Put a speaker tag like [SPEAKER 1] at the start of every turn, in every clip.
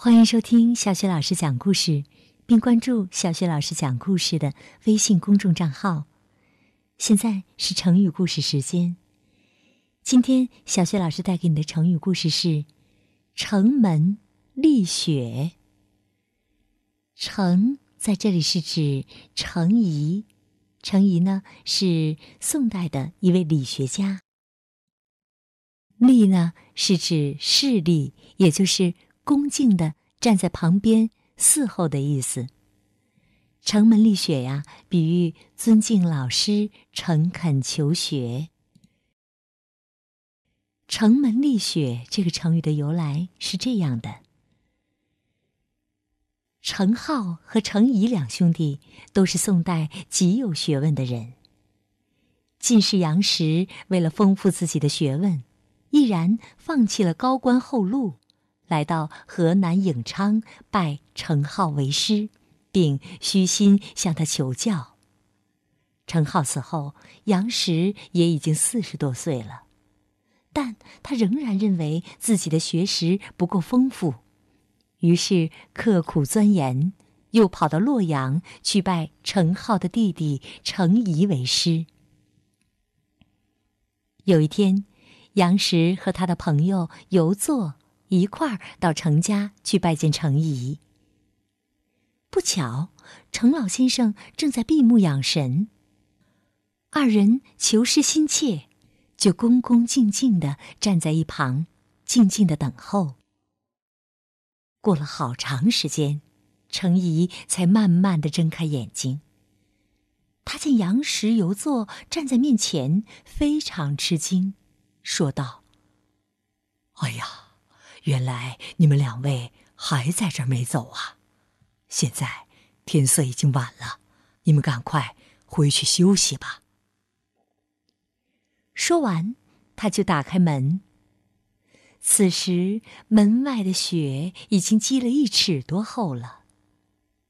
[SPEAKER 1] 欢迎收听小雪老师讲故事，并关注小雪老师讲故事的微信公众账号。现在是成语故事时间。今天小雪老师带给你的成语故事是“城门立雪”。城在这里是指程颐，程颐呢是宋代的一位理学家。立呢是指势力，也就是。恭敬的站在旁边伺候的意思。城门立雪呀，比喻尊敬老师、诚恳求学。城门立雪这个成语的由来是这样的：程颢和程颐两兄弟都是宋代极有学问的人。进士杨时为了丰富自己的学问，毅然放弃了高官厚禄。来到河南颍昌，拜程颢为师，并虚心向他求教。程颢死后，杨时也已经四十多岁了，但他仍然认为自己的学识不够丰富，于是刻苦钻研，又跑到洛阳去拜程颢的弟弟程颐为师。有一天，杨时和他的朋友游作。一块儿到程家去拜见程颐。不巧，程老先生正在闭目养神。二人求师心切，就恭恭敬敬的站在一旁，静静的等候。过了好长时间，程颐才慢慢的睁开眼睛。他见杨时游坐站在面前，非常吃惊，说道：“！”
[SPEAKER 2] 原来你们两位还在这儿没走啊！现在天色已经晚了，你们赶快回去休息吧。
[SPEAKER 1] 说完，他就打开门。此时门外的雪已经积了一尺多厚了，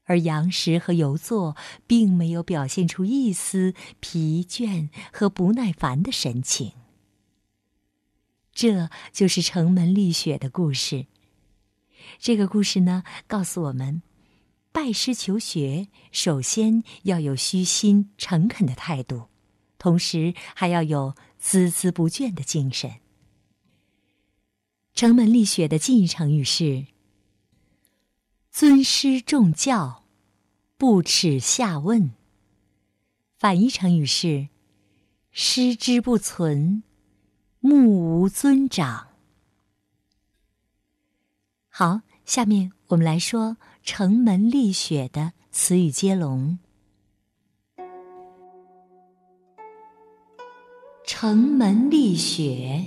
[SPEAKER 1] 而杨时和游作并没有表现出一丝疲倦和不耐烦的神情。这就是城门立雪的故事。这个故事呢，告诉我们，拜师求学首先要有虚心诚恳的态度，同时还要有孜孜不倦的精神。城门立雪的近义成语是“尊师重教，不耻下问”。反义成语是“师之不存”。目无尊长。好，下面我们来说“城门立雪”的词语接龙。城门立雪，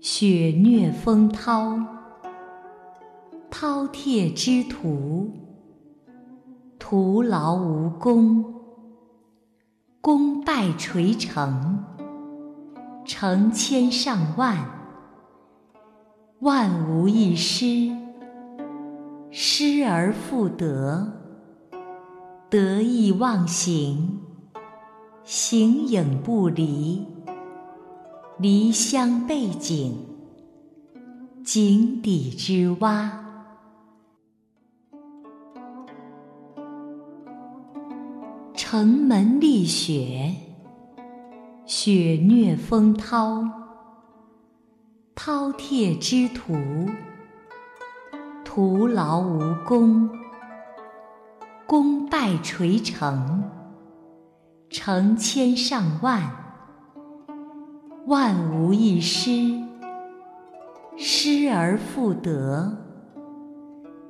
[SPEAKER 1] 雪虐风涛，饕餮之徒，徒劳无功，功败垂成。成千上万，万无一失，失而复得，得意忘形，形影不离，离乡背井，井底之蛙。城门立雪。雪虐风涛，饕餮之徒，徒劳无功，功败垂成，成千上万，万无一失，失而复得，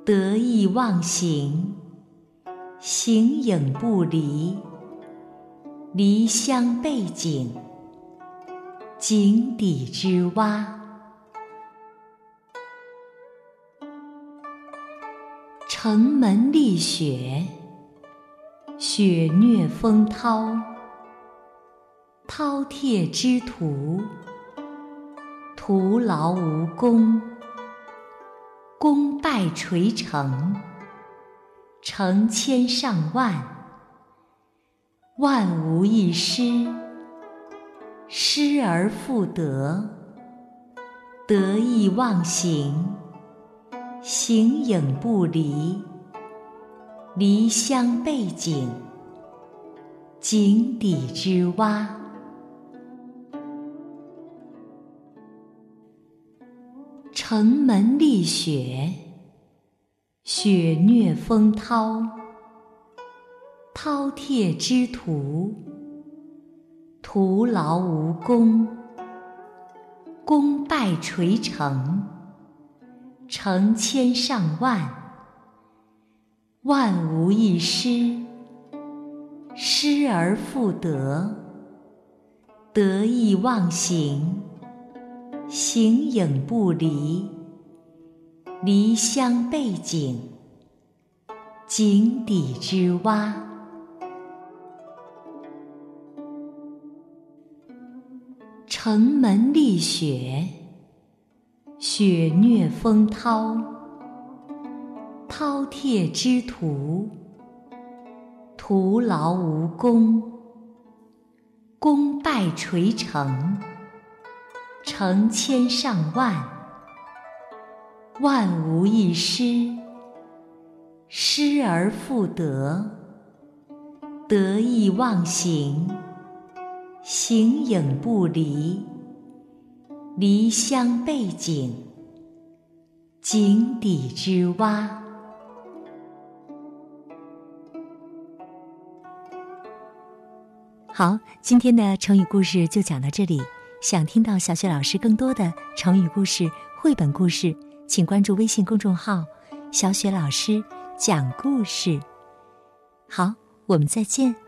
[SPEAKER 1] 得意忘形，形影不离。离乡背井，井底之蛙。城门立雪，雪虐风涛，饕餮之徒，徒劳无功，功败垂成，成千上万。万无一失，失而复得，得意忘形，形影不离，离乡背井，井底之蛙。城门立雪，雪虐风涛，饕餮之徒，徒劳无功，功败垂成。成千上万，万无一失，失而复得，得意忘形，形影不离，离乡背井，井底之蛙。城门立雪。雪虐风涛，饕餮之徒，徒劳无功，功败垂成，成千上万，万无一失，失而复得，得意忘形，形影不离。离乡背井，井底之蛙。好，今天的成语故事就讲到这里。想听到小雪老师更多的成语故事、绘本故事，请关注微信公众号“小雪老师讲故事”。好，我们再见。